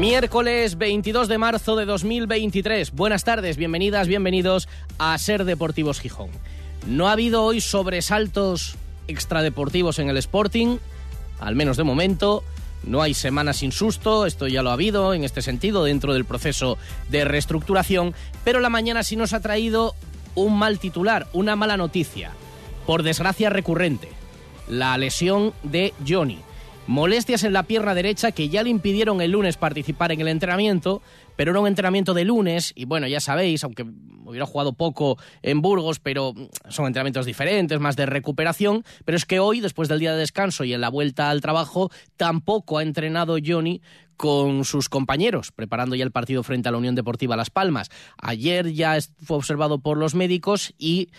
Miércoles 22 de marzo de 2023. Buenas tardes, bienvenidas, bienvenidos a Ser Deportivos Gijón. No ha habido hoy sobresaltos extradeportivos en el Sporting, al menos de momento. No hay semana sin susto, esto ya lo ha habido en este sentido dentro del proceso de reestructuración, pero la mañana sí nos ha traído un mal titular, una mala noticia, por desgracia recurrente, la lesión de Johnny. Molestias en la pierna derecha que ya le impidieron el lunes participar en el entrenamiento, pero era un entrenamiento de lunes y bueno, ya sabéis, aunque hubiera jugado poco en Burgos, pero son entrenamientos diferentes, más de recuperación, pero es que hoy, después del día de descanso y en la vuelta al trabajo, tampoco ha entrenado Johnny con sus compañeros, preparando ya el partido frente a la Unión Deportiva Las Palmas. Ayer ya fue observado por los médicos y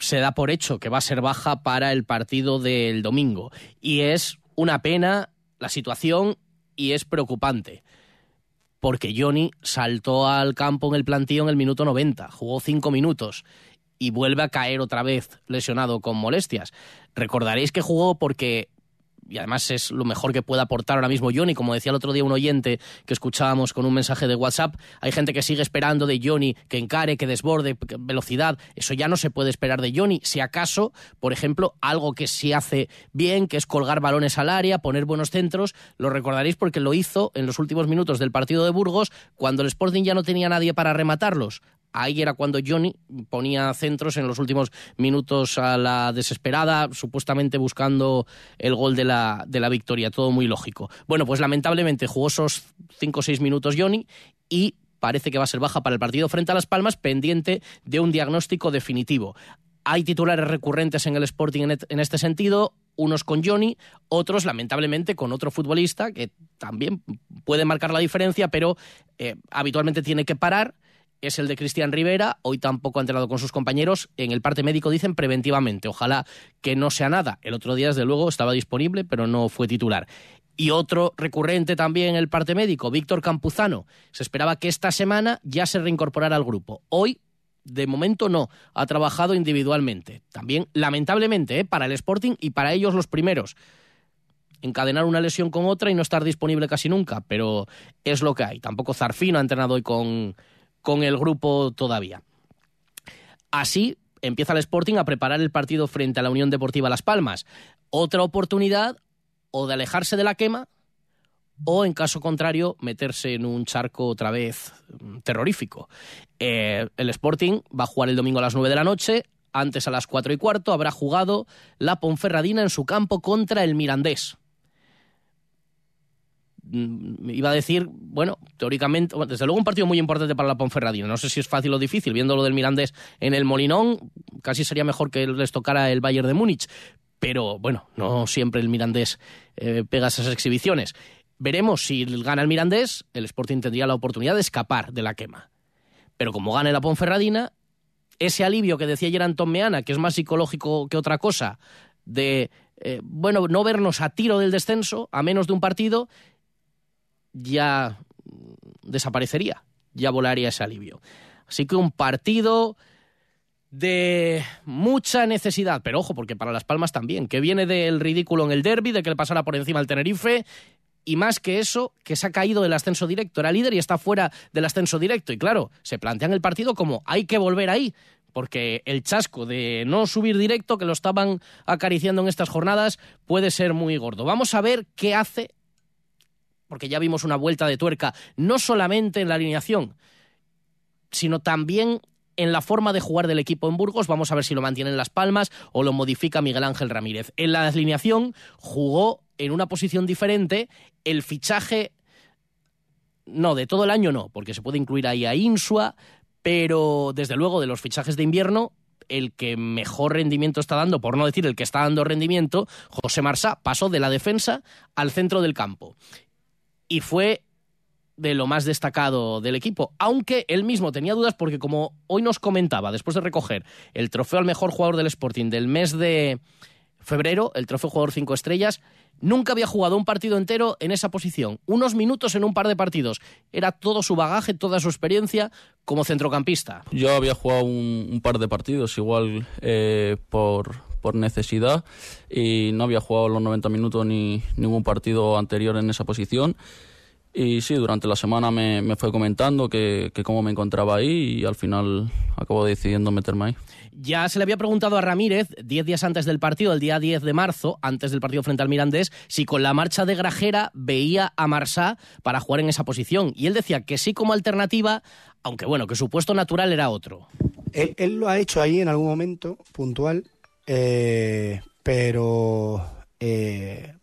se da por hecho que va a ser baja para el partido del domingo. Y es una pena la situación y es preocupante. Porque Johnny saltó al campo en el plantío en el minuto 90, jugó cinco minutos y vuelve a caer otra vez lesionado con molestias. Recordaréis que jugó porque y además es lo mejor que puede aportar ahora mismo Johnny. Como decía el otro día un oyente que escuchábamos con un mensaje de WhatsApp, hay gente que sigue esperando de Johnny que encare, que desborde, velocidad. Eso ya no se puede esperar de Johnny. Si acaso, por ejemplo, algo que sí hace bien, que es colgar balones al área, poner buenos centros, lo recordaréis porque lo hizo en los últimos minutos del partido de Burgos, cuando el Sporting ya no tenía nadie para rematarlos ahí era cuando Johnny ponía centros en los últimos minutos a la desesperada, supuestamente buscando el gol de la, de la victoria, todo muy lógico. Bueno, pues lamentablemente jugó esos 5 o 6 minutos Johnny y parece que va a ser baja para el partido frente a Las Palmas, pendiente de un diagnóstico definitivo. Hay titulares recurrentes en el Sporting en este sentido, unos con Johnny, otros lamentablemente con otro futbolista que también puede marcar la diferencia, pero eh, habitualmente tiene que parar es el de Cristian Rivera. Hoy tampoco ha entrenado con sus compañeros. En el parte médico dicen preventivamente. Ojalá que no sea nada. El otro día, desde luego, estaba disponible, pero no fue titular. Y otro recurrente también en el parte médico, Víctor Campuzano. Se esperaba que esta semana ya se reincorporara al grupo. Hoy, de momento, no. Ha trabajado individualmente. También, lamentablemente, ¿eh? para el Sporting y para ellos los primeros encadenar una lesión con otra y no estar disponible casi nunca, pero es lo que hay. Tampoco Zarfino ha entrenado hoy con, con el grupo todavía. Así empieza el Sporting a preparar el partido frente a la Unión Deportiva Las Palmas. Otra oportunidad o de alejarse de la quema o, en caso contrario, meterse en un charco otra vez mm, terrorífico. Eh, el Sporting va a jugar el domingo a las 9 de la noche. Antes a las 4 y cuarto habrá jugado la Ponferradina en su campo contra el Mirandés. Mm, iba a decir, bueno, teóricamente, desde luego un partido muy importante para la Ponferradina. No sé si es fácil o difícil, viendo lo del Mirandés en el Molinón, casi sería mejor que les tocara el Bayern de Múnich. Pero bueno, no siempre el Mirandés eh, pega esas exhibiciones. Veremos si gana el Mirandés, el Sporting tendría la oportunidad de escapar de la quema. Pero como gane la Ponferradina, ese alivio que decía ayer Antón Meana, que es más psicológico que otra cosa, de, eh, bueno, no vernos a tiro del descenso, a menos de un partido, ya desaparecería, ya volaría ese alivio. Así que un partido de mucha necesidad, pero ojo, porque para Las Palmas también, que viene del ridículo en el derby, de que le pasara por encima al Tenerife, y más que eso, que se ha caído del ascenso directo. Era líder y está fuera del ascenso directo. Y claro, se plantean el partido como hay que volver ahí, porque el chasco de no subir directo, que lo estaban acariciando en estas jornadas, puede ser muy gordo. Vamos a ver qué hace porque ya vimos una vuelta de tuerca, no solamente en la alineación, sino también en la forma de jugar del equipo en Burgos. Vamos a ver si lo mantiene en Las Palmas o lo modifica Miguel Ángel Ramírez. En la alineación jugó en una posición diferente. El fichaje, no, de todo el año no, porque se puede incluir ahí a Insua, pero desde luego de los fichajes de invierno, el que mejor rendimiento está dando, por no decir el que está dando rendimiento, José Marsá pasó de la defensa al centro del campo y fue de lo más destacado del equipo, aunque él mismo tenía dudas porque como hoy nos comentaba, después de recoger el trofeo al mejor jugador del Sporting del mes de febrero, el trofeo jugador cinco estrellas, nunca había jugado un partido entero en esa posición, unos minutos en un par de partidos. Era todo su bagaje, toda su experiencia como centrocampista. Yo había jugado un, par de partidos, igual eh, por, por necesidad, y no había jugado los 90 minutos ni ningún partido anterior en esa posición. Y sí, durante la semana me, me fue comentando que, que, cómo me encontraba ahí y al final acabo decidiendo meterme ahí. Ya se le había preguntado a Ramírez, diez días antes del partido, el día 10 de marzo, antes del partido frente al Mirandés, si con la marcha de Grajera veía a Marsá para jugar en esa posición. Y él decía que sí como alternativa, aunque bueno, que su puesto natural era otro. Él, él lo ha hecho ahí en algún momento puntual, eh, pero eh,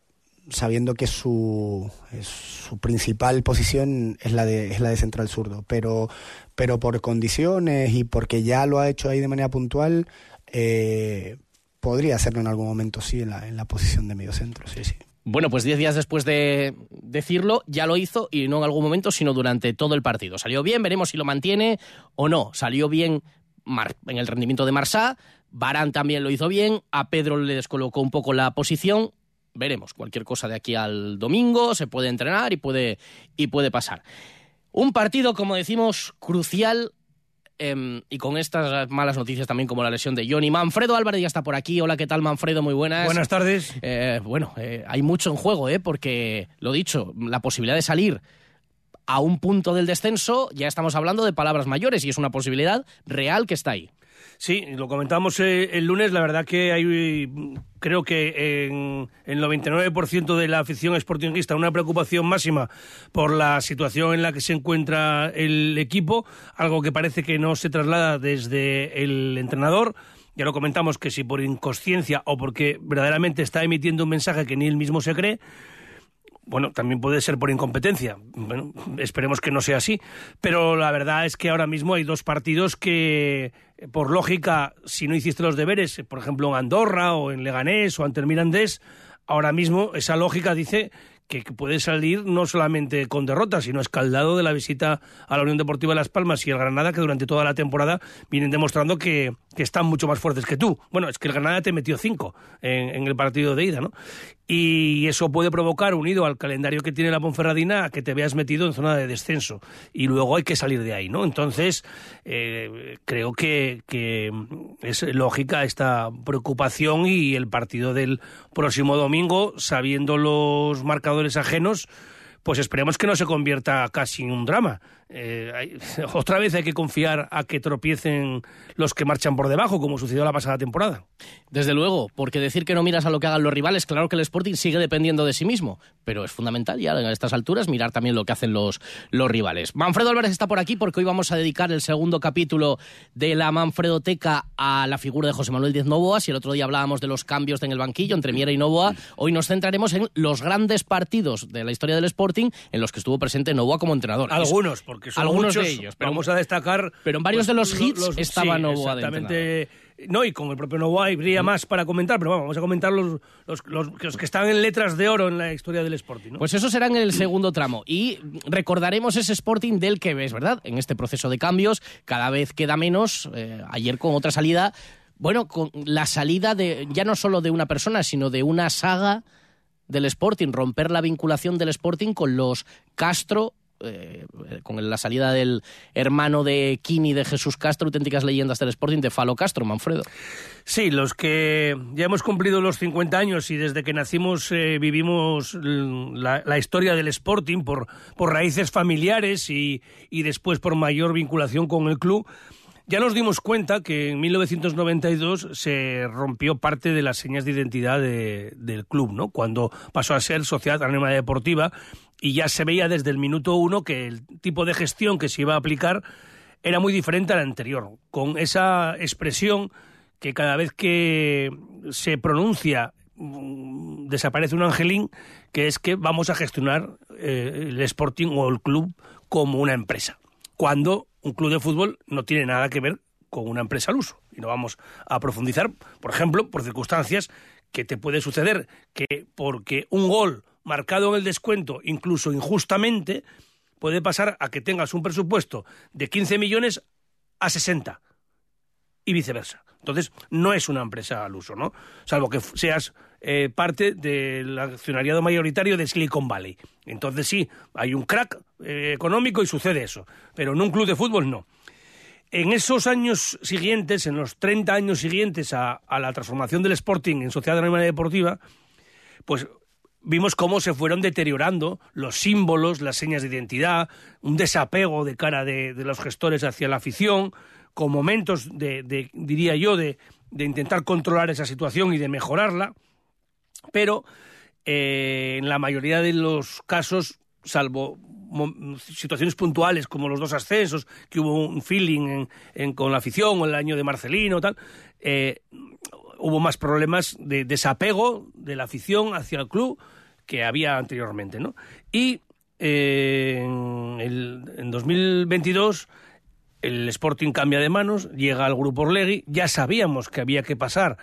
sabiendo que su, su principal posición es la de, es la de central zurdo, pero, pero por condiciones y porque ya lo ha hecho ahí de manera puntual, eh, podría hacerlo en algún momento, sí, en la, en la posición de medio centro, sí, sí. Bueno, pues diez días después de decirlo, ya lo hizo y no en algún momento, sino durante todo el partido. Salió bien, veremos si lo mantiene o no. Salió bien en el rendimiento de Marsá, Barán también lo hizo bien, a Pedro le descolocó un poco la posición, veremos, cualquier cosa de aquí al domingo, se puede entrenar y puede, y puede pasar. Un partido, como decimos, crucial em, y con estas malas noticias también como la lesión de Johnny. Manfredo Álvarez ya está por aquí. Hola, ¿qué tal Manfredo? Muy buenas. Buenas tardes. Eh, bueno, eh, hay mucho en juego, ¿eh? porque, lo dicho, la posibilidad de salir a un punto del descenso, ya estamos hablando de palabras mayores y es una posibilidad real que está ahí. Sí, lo comentamos eh, el lunes, la verdad que hay, creo que en el 99% de la afición sportingista una preocupación máxima por la situación en la que se encuentra el equipo, algo que parece que no se traslada desde el entrenador. Ya lo comentamos que si por inconsciencia o porque verdaderamente está emitiendo un mensaje que ni él mismo se cree, bueno, también puede ser por incompetencia. Bueno, esperemos que no sea así. Pero la verdad es que ahora mismo hay dos partidos que, por lógica, si no hiciste los deberes, por ejemplo en Andorra o en Leganés o ante el Mirandés, ahora mismo esa lógica dice que puede salir no solamente con derrotas, sino escaldado de la visita a la Unión Deportiva de Las Palmas y el Granada, que durante toda la temporada vienen demostrando que, están mucho más fuertes que tú. Bueno, es que el Granada te metió cinco en, en, el partido de ida, ¿no? Y eso puede provocar, unido al calendario que tiene la Ponferradina, que te veas metido en zona de descenso. Y luego hay que salir de ahí, ¿no? Entonces, eh, creo que, que es lógica esta preocupación y el partido del próximo domingo, sabiendo los marcadores ajenos, pues esperemos que no se convierta casi en un drama. Eh, otra vez hay que confiar a que tropiecen los que marchan por debajo, como sucedió la pasada temporada. Desde luego, porque decir que no miras a lo que hagan los rivales, claro que el Sporting sigue dependiendo de sí mismo, pero es fundamental ya a estas alturas mirar también lo que hacen los, los rivales. Manfredo Álvarez está por aquí porque hoy vamos a dedicar el segundo capítulo de la Manfredoteca a la figura de José Manuel Díaz Novoa. Si el otro día hablábamos de los cambios en el banquillo entre Miera y Novoa, hoy nos centraremos en los grandes partidos de la historia del Sporting en los que estuvo presente Novoa como entrenador. Algunos, porque son algunos muchos, de ellos. Pero vamos a destacar. Pero en varios pues, de los hits los- estaba sí, Novoa de Exactamente. No, y con el propio Novoa habría más para comentar, pero vamos, vamos a comentar los, los, los- los que están en letras de oro en la historia del Sporting. ¿no? Pues eso será en el segundo tramo. Y recordaremos ese Sporting del que ves, ¿verdad? En este proceso de cambios, cada vez queda menos. eh, ayer con otra salida. Bueno, con la salida de ya no solo de una persona, sino de una saga del Sporting, romper la vinculación del Sporting con los Castro. Eh, con la salida del hermano de Kini de Jesús Castro, auténticas leyendas del Sporting de Falo Castro, Manfredo. Sí, los que ya hemos cumplido los 50 años y desde que nacimos eh, vivimos la, la historia del Sporting por, por raíces familiares y, y después por mayor vinculación con el club, ya nos dimos cuenta que en 1992 se rompió parte de las señas de identidad de- del club, ¿no? Cuando pasó a ser Sociedad Anónima Deportiva y ya se veía desde el minuto uno que el tipo de gestión que se iba a aplicar era muy diferente al anterior, con esa expresión que cada vez que se pronuncia mm, desaparece un angelín, que es que vamos a gestionar eh, el Sporting o el club como una empresa, cuando un club de fútbol no tiene nada que ver con una empresa al uso. Y no vamos a profundizar, por ejemplo, por circunstancias que te puede suceder que porque un gol marcado en el descuento, incluso injustamente, puede pasar a que tengas un presupuesto de 15 millones a 60 y viceversa. Entonces, no es una empresa al uso, ¿no? Salvo que seas eh, parte del accionariado mayoritario de Silicon Valley. Entonces sí, hay un crack eh, económico y sucede eso. Pero en un club de fútbol no. En esos años siguientes, en los 30 años siguientes a, la transformación del Sporting en Sociedad Anónima Deportiva, pues vimos cómo se fueron deteriorando los símbolos, las señas de identidad, un desapego de cara de, los gestores hacia la afición, con momentos de, diría yo, de, intentar controlar esa situación y de mejorarla, pero eh, en la mayoría de los casos, salvo situaciones puntuales como los dos ascensos, que hubo un feeling con la afición o el año de Marcelino, tal, eh, hubo más problemas de desapego de la afición hacia el club que había anteriormente. ¿no? Y eh, en, en 2022 el Sporting cambia de manos, llega al grupo Orlegui, ya sabíamos que había que pasar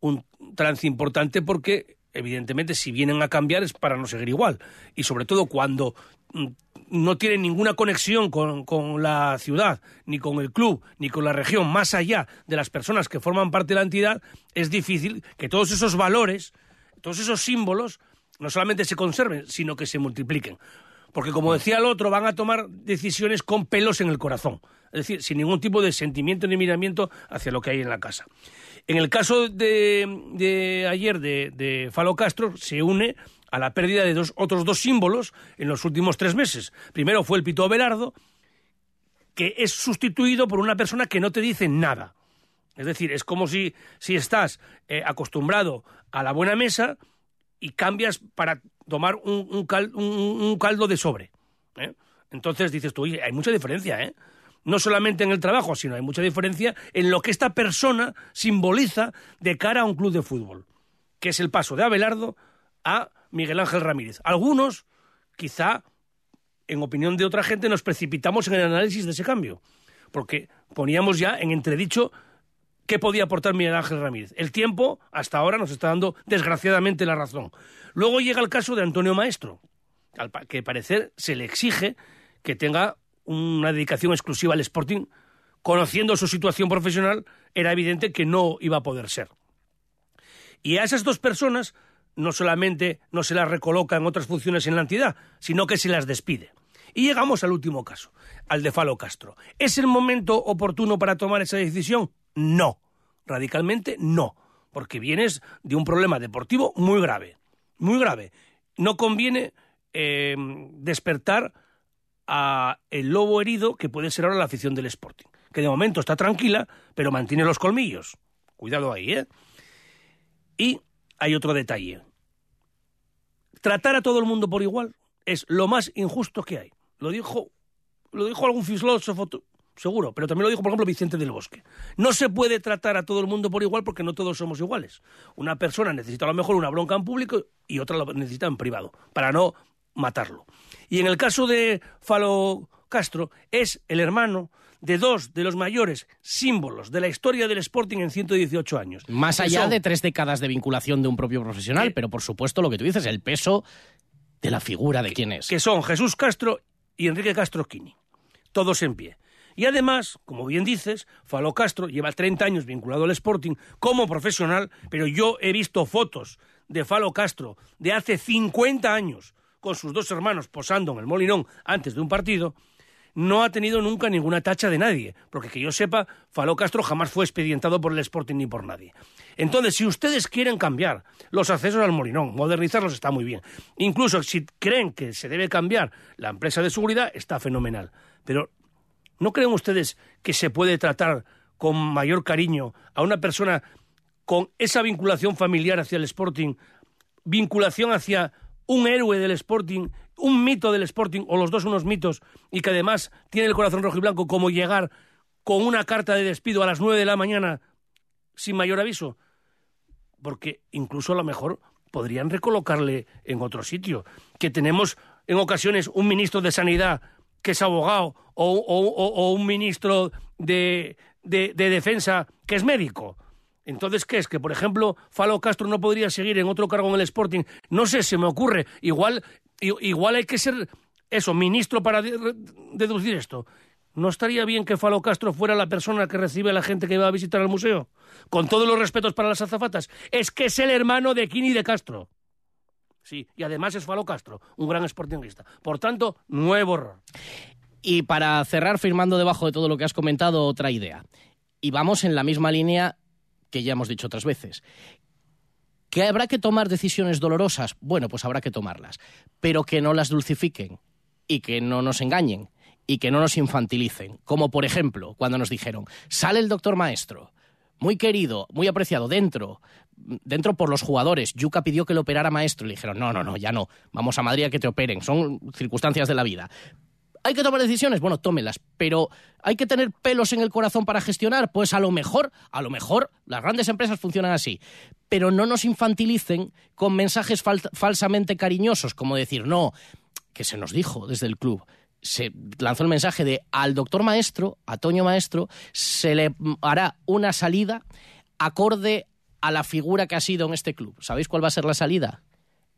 un trance importante porque evidentemente si vienen a cambiar es para no seguir igual y sobre todo cuando mm, no tienen ninguna conexión con, con, la ciudad, ni con el club, ni con la región, más allá de las personas que forman parte de la entidad, es difícil que todos esos valores, todos esos símbolos, no solamente se conserven, sino que se multipliquen. Porque como decía el otro, van a tomar decisiones con pelos en el corazón. Es decir, sin ningún tipo de sentimiento ni miramiento hacia lo que hay en la casa. En el caso de, ayer de, de Falo Castro, se une a la pérdida de dos, otros dos símbolos en los últimos tres meses. Primero fue el Pito Abelardo, que es sustituido por una persona que no te dice nada. Es decir, es como si, si estás eh, acostumbrado a la buena mesa y cambias para tomar un, caldo de sobre. ¿eh? Entonces dices tú, hay mucha diferencia, ¿eh? No solamente en el trabajo, sino hay mucha diferencia en lo que esta persona simboliza de cara a un club de fútbol, que es el paso de Abelardo a Miguel Ángel Ramírez. Algunos, quizá, en opinión de otra gente, nos precipitamos en el análisis de ese cambio, porque poníamos ya en entredicho qué podía aportar Miguel Ángel Ramírez. El tiempo, hasta ahora, nos está dando desgraciadamente la razón. Luego llega el caso de Antonio Maestro, que parecer se le exige que tenga una dedicación exclusiva al Sporting, conociendo su situación profesional, era evidente que no iba a poder ser. Y a esas dos personas no solamente no se las recoloca en otras funciones en la entidad, sino que se las despide. Y llegamos al último caso, al de Falo Castro. ¿Es el momento oportuno para tomar esa decisión? No, radicalmente no, porque vienes de un problema deportivo muy grave, muy grave. No conviene eh, despertar a el lobo herido que puede ser ahora la afición del Sporting, que de momento está tranquila, pero mantiene los colmillos. Cuidado ahí, ¿eh? Y hay otro detalle. Tratar a todo el mundo por igual es lo más injusto que hay. Lo dijo, lo dijo algún filósofo, seguro, pero también lo dijo, por ejemplo, Vicente del Bosque. No se puede tratar a todo el mundo por igual porque no todos somos iguales. Una persona necesita a lo mejor una bronca en público y otra lo necesita en privado, para no matarlo. Y en el caso de Falo Castro, es el hermano de dos de los mayores símbolos de la historia del Sporting en 118 años. Más allá de tres décadas de vinculación de un propio profesional, pero por supuesto lo que tú dices, el peso de la figura de quién es. Que son Jesús Castro y Enrique Castro Quini, todos en pie. Y además, como bien dices, Falo Castro lleva 30 años vinculado al Sporting como profesional, pero yo he visto fotos de Falo Castro de hace 50 años con sus dos hermanos posando en el Molinón antes de un partido, no ha tenido nunca ninguna tacha de nadie, porque que yo sepa, Faló Castro jamás fue expedientado por el Sporting ni por nadie. Entonces, si ustedes quieren cambiar los accesos al Molinón, modernizarlos está muy bien. Incluso si creen que se debe cambiar la empresa de seguridad, está fenomenal. Pero, ¿no creen ustedes que se puede tratar con mayor cariño a una persona con esa vinculación familiar hacia el Sporting, vinculación hacia un héroe del Sporting un mito del Sporting, o los dos unos mitos, y que además tiene el corazón rojo y blanco, como llegar con una carta de despido a las nueve de la mañana sin mayor aviso. Porque incluso a lo mejor podrían recolocarle en otro sitio. Que tenemos en ocasiones un ministro de Sanidad que es abogado o, un ministro de, de, de Defensa que es médico. Entonces, ¿qué es? Que, por ejemplo, Falo Castro no podría seguir en otro cargo en el Sporting. No sé, se me ocurre. Igual igual hay que ser eso, ministro para deducir esto. ¿No estaría bien que Falo Castro fuera la persona que recibe a la gente que va a visitar el museo? Con todos los respetos para las azafatas. Es que es el hermano de Kini de Castro. Sí, y además es Falo Castro, un gran sportingista. Por tanto, nuevo error. Y para cerrar, firmando debajo de todo lo que has comentado, otra idea. Y vamos en la misma línea que ya hemos dicho otras veces. ¿Que habrá que tomar decisiones dolorosas? Bueno, pues habrá que tomarlas. Pero que no las dulcifiquen y que no nos engañen y que no nos infantilicen. Como por ejemplo, cuando nos dijeron, sale el doctor maestro, muy querido, muy apreciado, dentro, dentro por los jugadores. Yuca pidió que lo operara maestro y le dijeron, no, no, no, ya no, vamos a Madrid a que te operen, son circunstancias de la vida. ¿Hay que tomar decisiones? Bueno, tómelas, pero ¿hay que tener pelos en el corazón para gestionar? Pues a lo mejor, a lo mejor, las grandes empresas funcionan así. Pero no nos infantilicen con mensajes falsamente cariñosos, como decir, no, que se nos dijo desde el club se lanzó el mensaje de al doctor maestro, a Toño Maestro, se le hará una salida acorde a la figura que ha sido en este club. ¿Sabéis cuál va a ser la salida?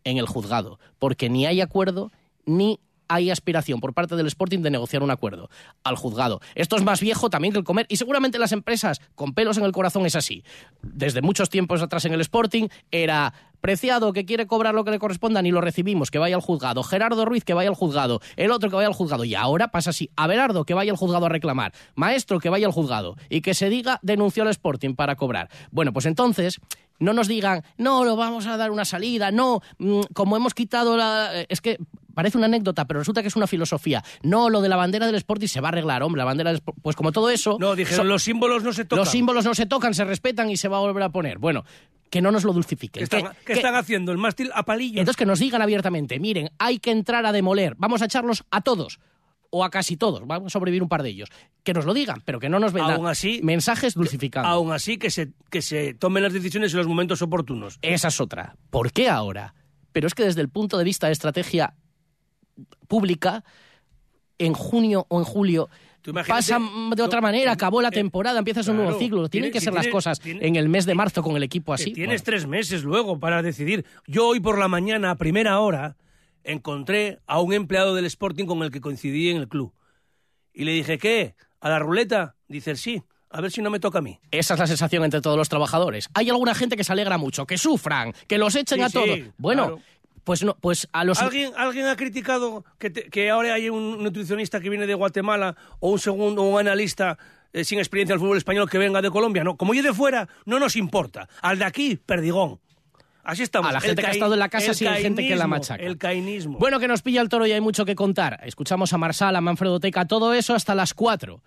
En el juzgado, porque ni hay acuerdo ni hay aspiración por parte del Sporting de negociar un acuerdo al juzgado. Esto es más viejo también que el comer y seguramente las empresas con pelos en el corazón es así. Desde muchos tiempos atrás en el Sporting era Preciado que quiere cobrar lo que le corresponda ni lo recibimos, que vaya al juzgado. Gerardo Ruiz que vaya al juzgado. El otro que vaya al juzgado. Y ahora pasa así. Abelardo que vaya al juzgado a reclamar. Maestro que vaya al juzgado. Y que se diga denunció al Sporting para cobrar. Bueno, pues entonces no nos digan, no, lo vamos a dar una salida, no, mm, como hemos quitado la... Eh, es que parece una anécdota, pero resulta que es una filosofía. No, lo de la bandera del Sporting se va a arreglar, hombre, la bandera del Pues como todo eso... No, dijeron, los símbolos no se tocan. Los símbolos no se tocan, se respetan y se va a volver a poner. Bueno, que no nos lo dulcifiquen. ¿Qué están, haciendo? ¿El mástil a palillos? Entonces que nos digan abiertamente, miren, hay que entrar a demoler, vamos a echarlos a todos o a casi todos, vamos a sobrevivir un par de ellos. Que nos lo digan, pero que no nos vendan aún así, mensajes dulcificando. Aún así, que se, que se tomen las decisiones en los momentos oportunos. Esa es otra. ¿Por qué ahora? Pero es que desde el punto de vista de estrategia pública, en junio o en julio pasa de otra manera, acabó la temporada, empiezas un nuevo ciclo. Tienen que ser las cosas en el mes de marzo con el equipo así. Tienes tres meses luego para decidir. Yo hoy por la mañana, a primera hora, encontré a un empleado del Sporting con el que coincidí en el club. Y le dije, ¿qué? ¿A la ruleta? Dice, sí. A ver si no me toca a mí. Esa es la sensación entre todos los trabajadores. Hay alguna gente que se alegra mucho, que sufran, que los echen a todos. Bueno, pues no, pues a los... ¿Alguien, ¿alguien ha criticado que, que ahora hay un nutricionista que viene de Guatemala o un segundo un analista eh, sin experiencia el fútbol español que venga de Colombia? No, como yo de fuera, no nos importa. Al de aquí, perdigón. Así estamos. A la gente que ha estado en la casa sí hay gente que la machaca. El cainismo. Bueno, que nos pilla el toro y hay mucho que contar. Escuchamos a Marsal, a Manfredo Teca, todo eso hasta las 4.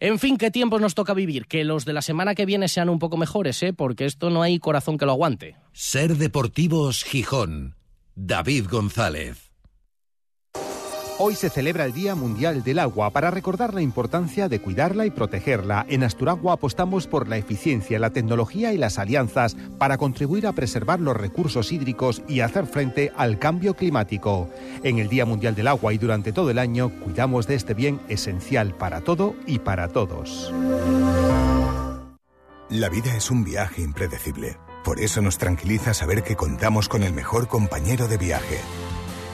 En fin, qué tiempos nos toca vivir. Que los de la semana que viene sean un poco mejores, ¿eh? Porque esto no hay corazón que lo aguante. Ser Deportivos Gijón. David González. Hoy se celebra el Día Mundial del Agua para recordar la importancia de cuidarla y protegerla. En Asturagua apostamos por la eficiencia, la tecnología y las alianzas para contribuir a preservar los recursos hídricos y hacer frente al cambio climático. En el Día Mundial del Agua y durante todo el año cuidamos de este bien esencial para todo y para todos. La vida es un viaje impredecible por eso nos tranquiliza saber que contamos con el mejor compañero de viaje.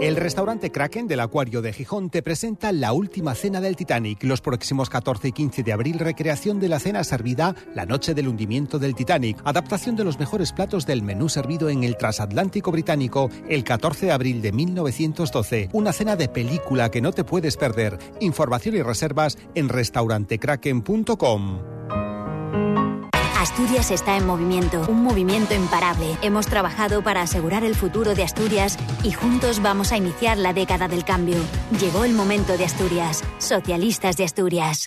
El restaurante Kraken del Acuario de Gijón te presenta la última cena del Titanic. Los próximos 14 y 15 de abril, recreación de la cena servida la noche del hundimiento del Titanic. Adaptación de los mejores platos del menú servido en el transatlántico británico el 14 de abril de 1912. Una cena de película que no te puedes perder. Información y reservas en restaurantekraken.com. Asturias está en movimiento, un movimiento imparable. Hemos trabajado para asegurar el futuro de Asturias y juntos vamos a iniciar la década del cambio. Llegó el momento de Asturias. Socialistas de Asturias.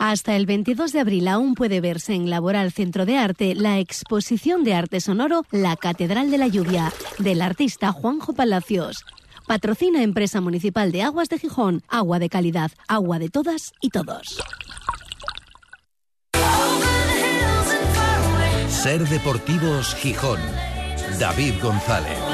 Hasta el 22 de abril aún puede verse en Laboral Centro de Arte la exposición de arte sonoro La Catedral de la Lluvia, del artista Juanjo Palacios. Patrocina Empresa Municipal de Aguas de Gijón, agua de calidad, agua de todas y todos. Ser Deportivos Gijón. David González.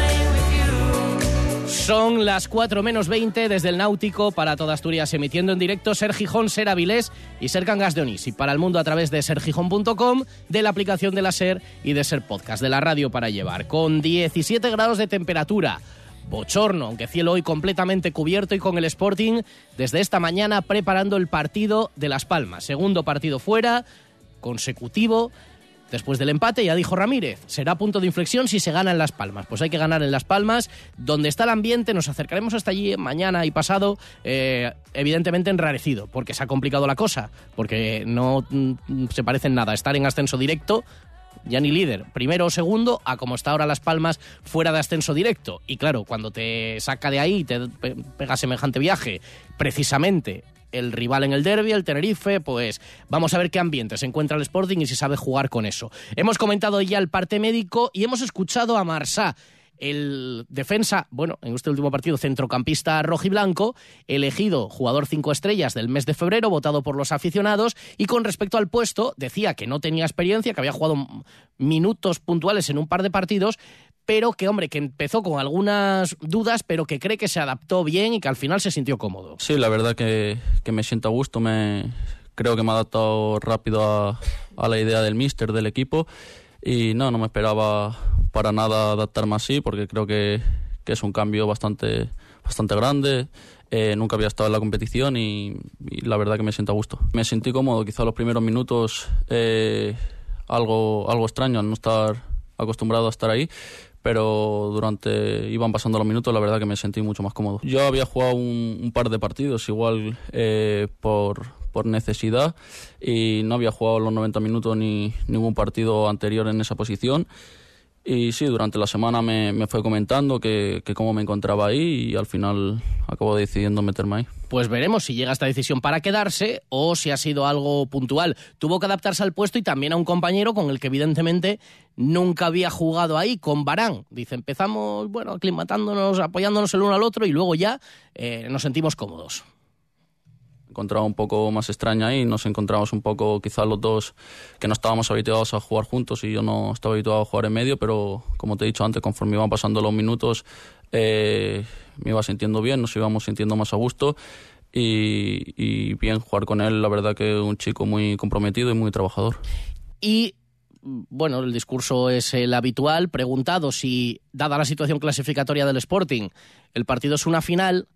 Son las 4 menos 20 desde el Náutico para toda Asturias, emitiendo en directo Ser Gijón, Ser Avilés y Ser Cangas de Onís. Y para el mundo a través de sergijón.com, de la aplicación de la Ser y de Ser Podcast, de la radio para llevar. Con 17 grados de temperatura. Bochorno, aunque cielo hoy completamente cubierto y con el Sporting desde esta mañana preparando el partido de Las Palmas. Segundo partido fuera, consecutivo Después del empate, ya dijo Ramírez, será punto de inflexión si se gana en Las Palmas. Pues hay que ganar en Las Palmas, donde está el ambiente, nos acercaremos hasta allí mañana y pasado, eh, evidentemente enrarecido, porque se ha complicado la cosa, porque no mm, se parece en nada estar en ascenso directo, ya ni líder, primero o segundo, a como está ahora Las Palmas fuera de ascenso directo. Y claro, cuando te saca de ahí, te pega semejante viaje, precisamente el rival en el derby, el Tenerife, pues vamos a ver qué ambiente se encuentra el Sporting y si sabe jugar con eso. Hemos comentado ya el parte médico y hemos escuchado a Marsá el defensa, bueno, en este último partido, centrocampista rojiblanco, elegido jugador cinco estrellas del mes de febrero, votado por los aficionados, y con respecto al puesto, decía que no tenía experiencia, que había jugado minutos puntuales en un par de partidos, pero que, hombre, que empezó con algunas dudas, pero que cree que se adaptó bien y que al final se sintió cómodo. Sí, la verdad que, me siento a gusto, me, creo que me ha adaptado rápido a, la idea del míster, del equipo, y no, no me esperaba para nada adaptarme así, porque creo que, es un cambio bastante, bastante grande. Eh, nunca había estado en la competición y, la verdad que me siento a gusto. Me sentí cómodo, quizá los primeros minutos eh, algo, algo extraño al no estar acostumbrado a estar ahí, pero durante iban pasando los minutos la verdad que me sentí mucho más cómodo. Yo había jugado un, par de partidos igual eh, por, por necesidad y no había jugado los 90 minutos ni ningún partido anterior en esa posición y sí, durante la semana me, fue comentando que, que, cómo me encontraba ahí y al final acabo decidiendo meterme ahí. Pues veremos si llega esta decisión para quedarse o si ha sido algo puntual. Tuvo que adaptarse al puesto y también a un compañero con el que evidentemente nunca había jugado ahí, con Barán. Dice, empezamos, bueno, aclimatándonos, apoyándonos el uno al otro y luego ya eh, nos sentimos cómodos encontraba un poco más extraña ahí. Nos encontramos un poco, quizás los dos, que no estábamos habituados a jugar juntos y yo no estaba habituado a jugar en medio, pero como te he dicho antes, conforme iban pasando los minutos, eh, me iba sintiendo bien, nos íbamos sintiendo más a gusto. Y, bien jugar con él, la verdad que un chico muy comprometido y muy trabajador. Y bueno, el discurso es el habitual, preguntado si, dada la situación clasificatoria del Sporting, el partido es una final,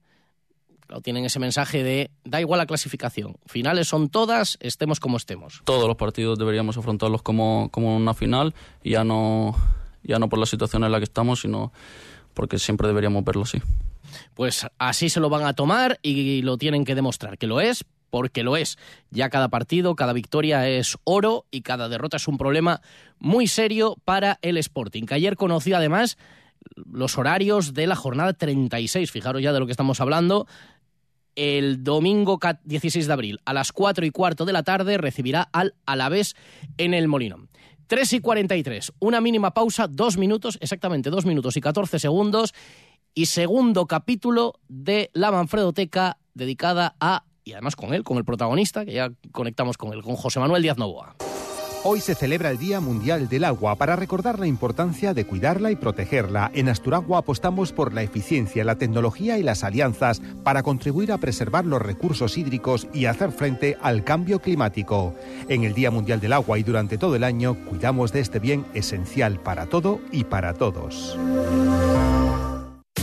tienen ese mensaje de da igual la clasificación, finales son todas, estemos como estemos. Todos los partidos deberíamos afrontarlos como, como una final, ya no, ya no por la situación en la que estamos, sino porque siempre deberíamos verlo así. Pues así se lo van a tomar y lo tienen que demostrar, que lo es, porque lo es. Ya cada partido, cada victoria es oro y cada derrota es un problema muy serio para el Sporting, que ayer conoció además los horarios de la jornada 36. Fijaros ya de lo que estamos hablando el domingo 16 de abril a las 4 y cuarto de la tarde recibirá al Alavés en el Molinón. 3 y 43, una mínima pausa, dos minutos, exactamente dos minutos y 14 segundos, y segundo capítulo de la Manfredoteca dedicada a, y además con él, con el protagonista, que ya conectamos con él, con José Manuel Díaz Novoa. Hoy se celebra el Día Mundial del Agua para recordar la importancia de cuidarla y protegerla. En Asturagua apostamos por la eficiencia, la tecnología y las alianzas para contribuir a preservar los recursos hídricos y hacer frente al cambio climático. En el Día Mundial del Agua y durante todo el año cuidamos de este bien esencial para todo y para todos.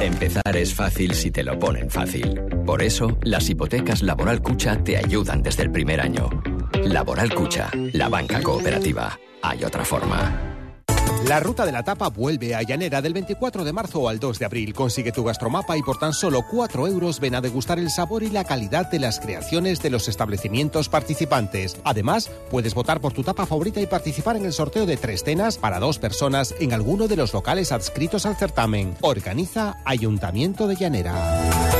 Empezar es fácil si te lo ponen fácil. Por eso, las hipotecas Laboral Cucha te ayudan desde el primer año. Laboral Cucha, la banca cooperativa. Hay otra forma. La ruta de la tapa vuelve a Llanera del 24 de marzo al 2 de abril. Consigue tu gastromapa y por tan solo 4 euros ven a degustar el sabor y la calidad de las creaciones de los establecimientos participantes. Además, puedes votar por tu tapa favorita y participar en el sorteo de tres cenas para dos personas en alguno de los locales adscritos al certamen. Organiza Ayuntamiento de Llanera.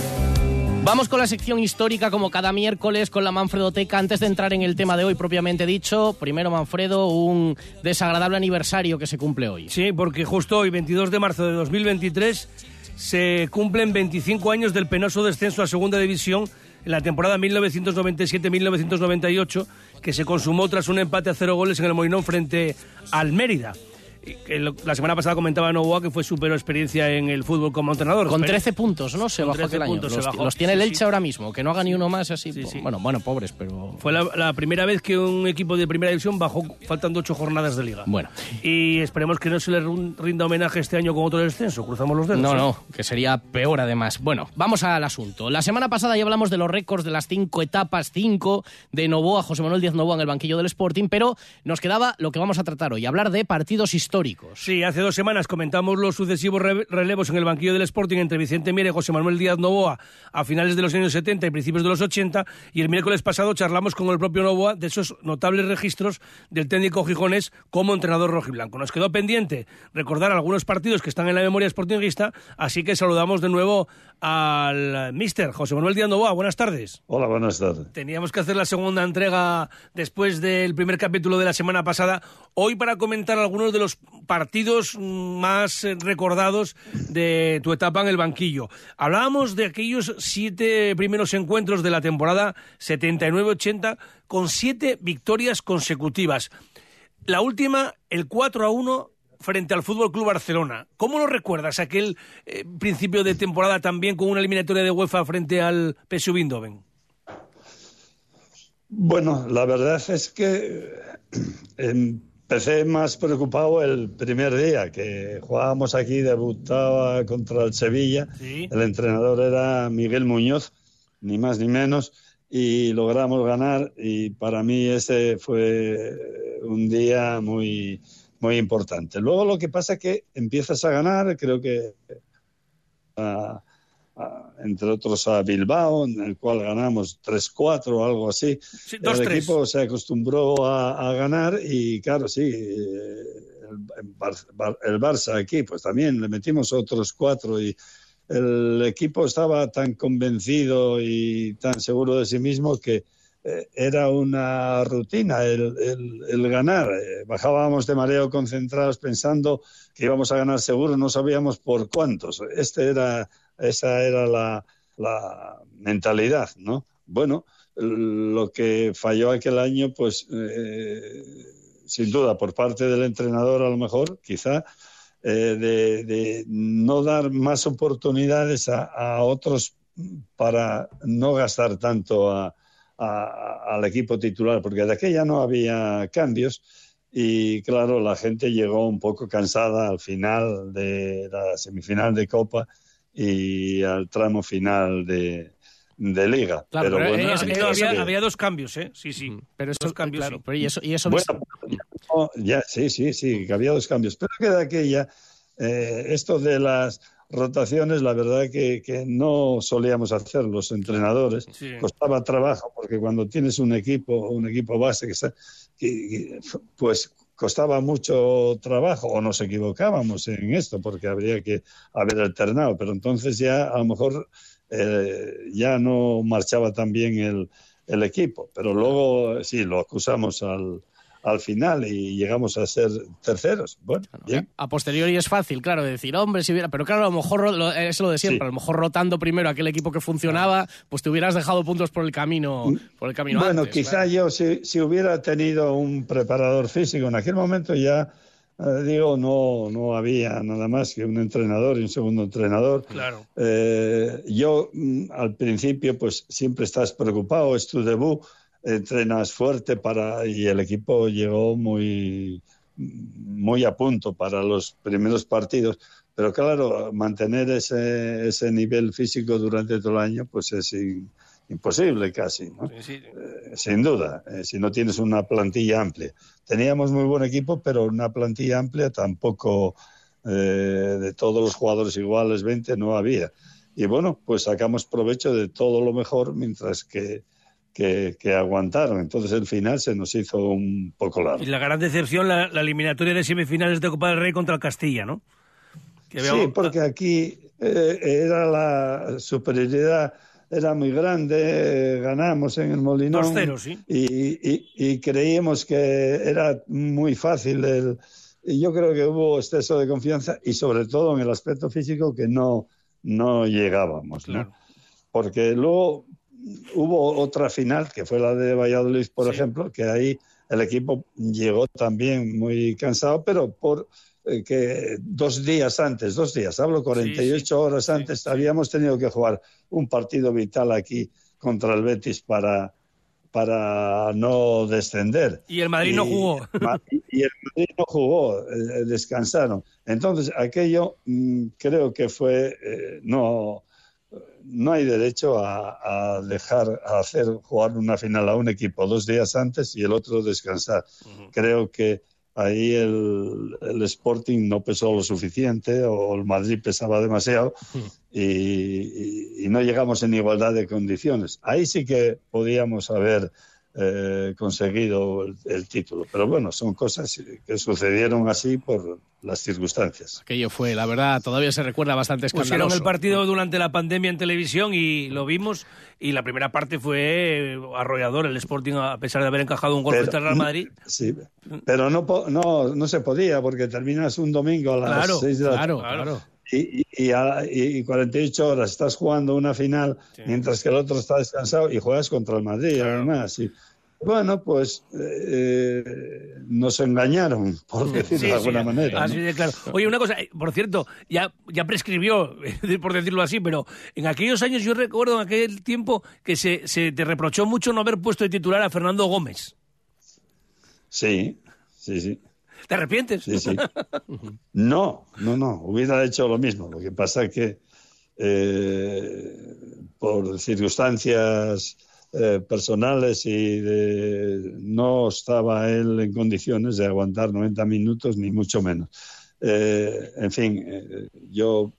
Vamos con la sección histórica como cada miércoles con la Manfredoteca. Antes de entrar en el tema de hoy propiamente dicho, primero Manfredo, un desagradable aniversario que se cumple hoy. Sí, porque justo hoy, 22 de marzo de 2023, se cumplen 25 años del penoso descenso a Segunda División en la temporada 1997-1998, que se consumó tras un empate a cero goles en el Molinón frente al Mérida la semana pasada comentaba Novoa que fue su peor experiencia en el fútbol como entrenador. Con 13 puntos, ¿no? Se bajó aquel año. Los, tiene el Elche ahora mismo, que no haga ni uno más así. bueno, bueno, pobres, pero... Fue la, primera vez que un equipo de primera división bajó faltando ocho jornadas de liga. Bueno. Y esperemos que no se le rinda homenaje este año con otro descenso. Cruzamos los dedos. No, ¿eh? no, que sería peor además. Bueno, vamos al asunto. La semana pasada ya hablamos de los récords de las cinco etapas, cinco de Novoa, José Manuel Díaz Novoa en el banquillo del Sporting, pero nos quedaba lo que vamos a tratar hoy, hablar de partidos históricos históricos. Sí, hace dos semanas comentamos los sucesivos relevos en el banquillo del Sporting entre Vicente Mier y José Manuel Díaz Novoa a finales de los años 70 y principios de los 80 y el miércoles pasado charlamos con el propio Novoa de esos notables registros del técnico Gijones como entrenador rojiblanco. Nos quedó pendiente recordar algunos partidos que están en la memoria sportinguista, así que saludamos de nuevo al mister José Manuel Díaz Novoa. Buenas tardes. Hola, buenas tardes. Teníamos que hacer la segunda entrega después del primer capítulo de la semana pasada, hoy para comentar algunos de los partidos más eh, recordados de tu etapa en el banquillo. Hablábamos de aquellos siete primeros encuentros de la temporada 79-80 con siete victorias consecutivas. La última, el 4 a 1 frente al Fútbol Club Barcelona. ¿Cómo lo recuerdas aquel eh, principio de temporada también con una eliminatoria de UEFA frente al PSV Eindhoven? Bueno, la verdad es que eh, Empecé más preocupado el primer día que jugábamos aquí, debutaba contra el Sevilla. El entrenador era Miguel Muñoz, ni más ni menos, y logramos ganar. Y para mí ese fue un día muy, muy importante. Luego lo que pasa es que empiezas a ganar, creo que entre otros a Bilbao, en el cual ganamos 3-4 o algo así. el equipo se acostumbró a, ganar y claro, sí, eh, el, Barça aquí, pues también le metimos otros cuatro y el equipo estaba tan convencido y tan seguro de sí mismo que era una rutina el, el, ganar. Eh, bajábamos de mareo concentrados pensando que íbamos a ganar seguro, no sabíamos por cuántos. Este era esa era la, mentalidad, ¿no? Bueno, lo que falló aquel año, pues eh, sin duda por parte del entrenador a lo mejor, quizá, eh, de, no dar más oportunidades a, otros para no gastar tanto al equipo titular, porque de aquella no había cambios y claro, la gente llegó un poco cansada al final de la semifinal de Copa y al tramo final de, de liga. pero, bueno, había, dos cambios, ¿eh? Sí, sí. Pero eso, cambios, claro, pero y eso, y eso bueno, ya, sí, sí, sí, que había dos cambios. Pero que de aquella, eh, esto de las rotaciones, la verdad que, que no solíamos hacer los entrenadores. Costaba trabajo, porque cuando tienes un equipo, un equipo base que, está, pues costaba mucho trabajo o nos equivocábamos en esto porque habría que haber alternado, pero entonces ya a lo mejor eh, ya no marchaba tan bien el, el equipo. Pero luego sí, lo acusamos al, al final y llegamos a ser terceros. Bueno, A posteriori es fácil, claro, decir, hombre, si hubiera. Pero claro, a lo mejor es lo de siempre, a lo mejor rotando primero aquel equipo que funcionaba, pues te hubieras dejado puntos por el camino. Mm. Por el camino bueno, quizá yo, si, si hubiera tenido un preparador físico en aquel momento ya eh, digo, no, no había nada más que un entrenador y un segundo entrenador. Claro. Eh, yo mm, al principio, pues siempre estás preocupado, es tu debut, entrenas fuerte para y el equipo llegó muy muy a punto para los primeros partidos. Pero claro, mantener ese, ese nivel físico durante todo el año, pues es imposible casi, ¿no? Eh, sin duda, si no tienes una plantilla amplia. Teníamos muy buen equipo, pero una plantilla amplia tampoco eh, de todos los jugadores iguales, 20, no había. Y bueno, pues sacamos provecho de todo lo mejor, mientras que, que, aguantaron. Entonces el final se nos hizo un poco largo. Y la gran decepción, la, eliminatoria de semifinales de Copa del Rey contra el Castilla, ¿no? Sí, porque aquí eh, era la superioridad era muy grande, ganamos en el Molinón. y, creíamos que era muy fácil. El, y yo creo que hubo exceso de confianza y sobre todo en el aspecto físico que no, no llegábamos. Porque luego hubo otra final, que fue la de Valladolid, por ejemplo, que ahí el equipo llegó también muy cansado, pero por eh, que dos días antes, dos días, hablo 48 horas antes, habíamos tenido que jugar un partido vital aquí contra el Betis para, para no descender. Y el Madrid no jugó. Y el Madrid no jugó, eh, descansaron. Entonces, aquello mm, creo que fue, eh, no, no hay derecho a, dejar, a hacer jugar una final a un equipo dos días antes y el otro descansar. Creo que ahí el, Sporting no pesó lo suficiente o el Madrid pesaba demasiado y, no llegamos en igualdad de condiciones. Ahí sí que podíamos haber eh, conseguido el, título. Pero bueno, son cosas que sucedieron así por las circunstancias. Aquello fue, la verdad, todavía se recuerda bastante escandaloso. Pusieron el partido durante la pandemia en televisión y lo vimos y la primera parte fue arrollador el Sporting a pesar de haber encajado un gol contra el Real Madrid. Sí, pero no, no, no se podía porque terminas un domingo a las 6 de la tarde. Claro, claro. Y, y, y, 48 horas estás jugando una final mientras que el otro está descansado y juegas contra el Madrid además. Y, bueno, pues eh, nos engañaron, por decirlo de alguna manera. Así de claro. Oye, una cosa, eh, por cierto, ya, ya prescribió, por decirlo así, pero en aquellos años yo recuerdo en aquel tiempo que se, se te reprochó mucho no haber puesto de titular a Fernando Gómez. Sí, sí, sí. ¿Te arrepientes? Sí, sí. No, no, no. Hubiera hecho lo mismo. Lo que pasa es que eh, por circunstancias eh, personales y no estaba él en condiciones de aguantar 90 minutos, ni mucho menos. Eh, en fin, eh, yo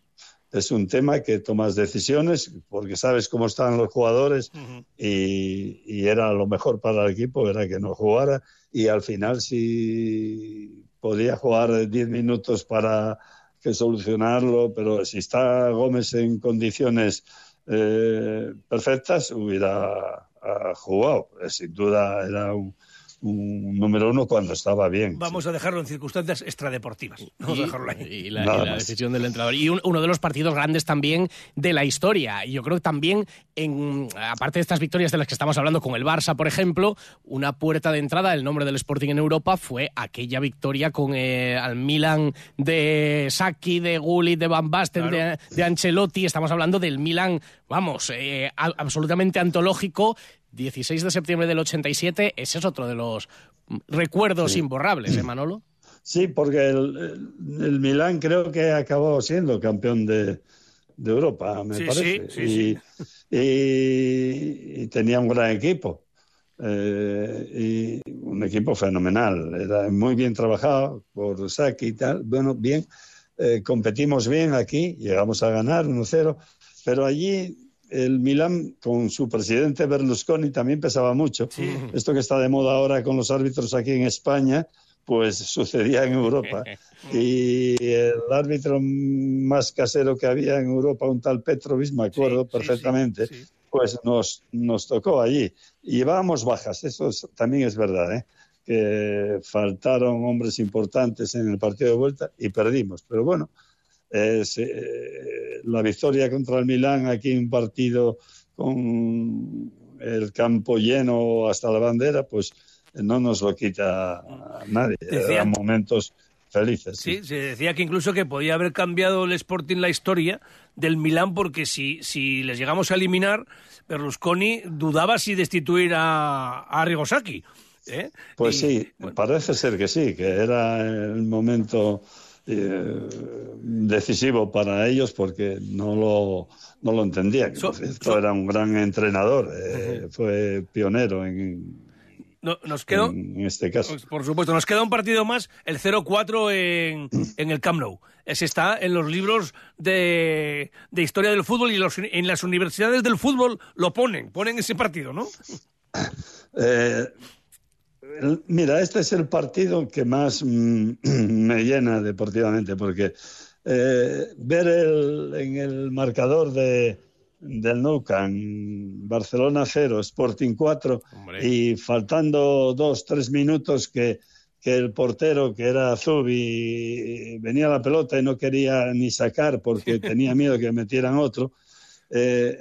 es un tema que tomas decisiones porque sabes cómo están los jugadores y, y, era lo mejor para el equipo, era que no jugara y al final si podía jugar 10 minutos para que solucionarlo, pero si está Gómez en condiciones eh, perfectas, hubiera jugado. Sin duda era un, número uno cuando estaba bien. Vamos a dejarlo en circunstancias extradeportivas. Vamos a dejarlo ahí. Y la, decisión del entrenador. Y uno de los partidos grandes también de la historia. Y yo creo que también, en, aparte de estas victorias de las que estamos hablando con el Barça, por ejemplo, una puerta de entrada, el nombre del Sporting en Europa, fue aquella victoria con el eh, Milan de Sacchi, de Gullit, de Van Basten, de, Ancelotti. Estamos hablando del Milan, vamos, eh, absolutamente antológico 16 de septiembre del 87, ese es otro de los recuerdos imborrables, ¿eh, Manolo? Sí, porque el, el, Milán creo que acabó siendo campeón de, Europa, me parece. y, tenía un gran equipo. Eh, y un equipo fenomenal. Era muy bien trabajado por Saki y tal. Bueno, bien, eh, competimos bien aquí, llegamos a ganar 1-0, pero allí el Milan con su presidente Berlusconi también pesaba mucho. Esto que está de moda ahora con los árbitros aquí en España, pues sucedía en Europa. Y el árbitro más casero que había en Europa, un tal Petrovic, me acuerdo perfectamente, pues nos, nos tocó allí. Y llevábamos bajas, eso también es verdad, ¿eh? que faltaron hombres importantes en el partido de vuelta y perdimos. Pero bueno, eh, la victoria contra el Milán aquí un partido con el campo lleno hasta la bandera, pues no nos lo quita nadie. Eran momentos felices. Sí, se decía que incluso que podía haber cambiado el Sporting la historia del Milán porque si, si les llegamos a eliminar, Berlusconi dudaba si destituir a, a Rigosaki. ¿eh? Pues sí, parece ser que sí, que era el momento eh, decisivo para ellos porque no lo, no lo entendían. Esto era un gran entrenador, eh, fue pionero en, nos quedó, en este caso. Pues, por supuesto, nos queda un partido más, el 0-4 en, en, el Camp Nou. Ese está en los libros de, de historia del fútbol y los, en las universidades del fútbol lo ponen, ponen ese partido, ¿no? Eh, Mira, este es el partido que más mm, me llena deportivamente, porque eh, ver en el marcador de, del Nou Barcelona 0, Sporting 4, y faltando dos, tres minutos que, el portero, que era Zubi, venía la pelota y no quería ni sacar porque tenía miedo que metieran otro, eh,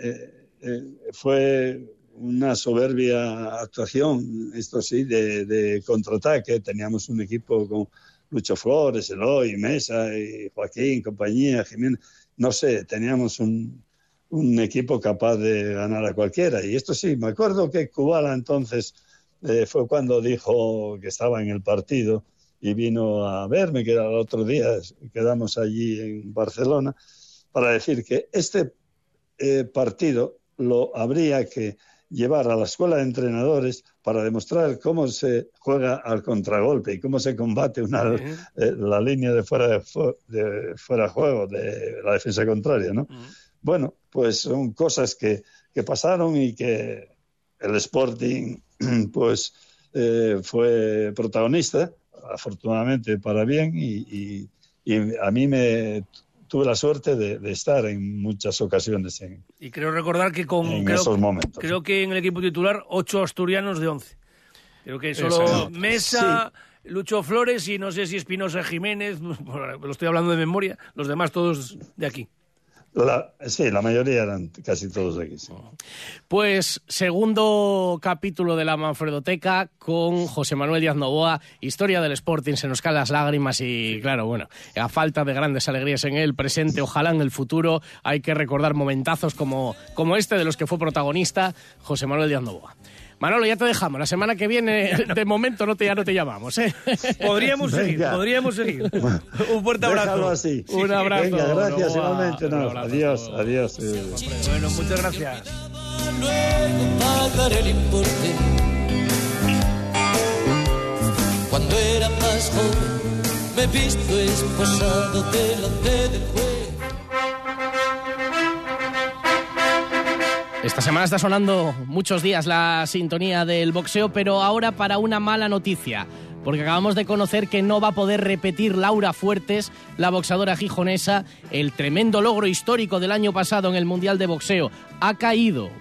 eh, fue una soberbia actuación, esto sí, de, contraataque. Teníamos un equipo con Lucho Flores, Eloy, Mesa, y Joaquín, compañía, Jiménez. No sé, teníamos un, equipo capaz de ganar a cualquiera. Y esto sí, me acuerdo que Kubala entonces eh, fue cuando dijo que estaba en el partido y vino a verme, que era el otro día, quedamos allí en Barcelona, para decir que este eh, partido lo habría que llevar a la escuela de entrenadores para demostrar cómo se juega al contragolpe y cómo se combate una, eh, la línea de fuera de, fuera juego de la defensa contraria, ¿no? Bueno, pues son cosas que, que, pasaron y que el Sporting pues eh, fue protagonista, afortunadamente para bien, y, y a mí me tuve la suerte de, estar en muchas ocasiones en, y creo recordar que con esos momentos. Creo que en el equipo titular ocho asturianos de once. Creo que solo Mesa, Lucho Flores y no sé si Espinosa Jiménez, lo estoy hablando de memoria, los demás todos de aquí sí, la mayoría eran casi todos aquí. Pues segundo capítulo de la Manfredoteca con José Manuel Díaz Novoa, historia del Sporting, se nos caen las lágrimas y claro, bueno, a falta de grandes alegrías en el presente, ojalá en el futuro hay que recordar momentazos como, como este de los que fue protagonista José Manuel Díaz Novoa. Manolo, ya te dejamos. La semana que viene, de momento, no te, ya no te llamamos. ¿eh? Podríamos seguir, podríamos seguir. Un fuerte abrazo. Así. Un abrazo. Venga, gracias igualmente. No, adiós, adiós. Bueno, muchas gracias. Cuando era más joven, me he visto esposado delante del juez. Esta semana está sonando muchos días la sintonía del boxeo, pero ahora para una mala noticia, porque acabamos de conocer que no va a poder repetir Laura Fuertes, la boxeadora gijonesa, el tremendo logro histórico del año pasado en el Mundial de Boxeo. Ha caído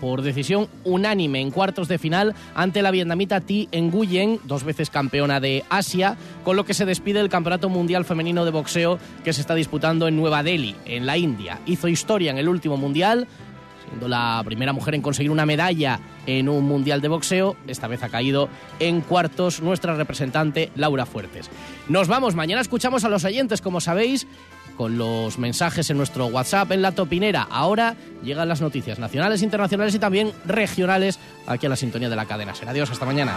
por decisión unánime en cuartos de final ante la vietnamita Thi Nguyen, dos veces campeona de Asia, con lo que se despide el Campeonato Mundial Femenino de Boxeo que se está disputando en Nueva Delhi, en la India. Hizo historia en el último Mundial, siendo la primera mujer en conseguir una medalla en un mundial de boxeo. Esta vez ha caído en cuartos nuestra representante Laura Fuertes. Nos vamos, mañana escuchamos a los oyentes, como sabéis, con los mensajes en nuestro WhatsApp en la topinera. Ahora llegan las noticias nacionales, internacionales y también regionales aquí a la sintonía de la cadena. Será adiós, hasta mañana.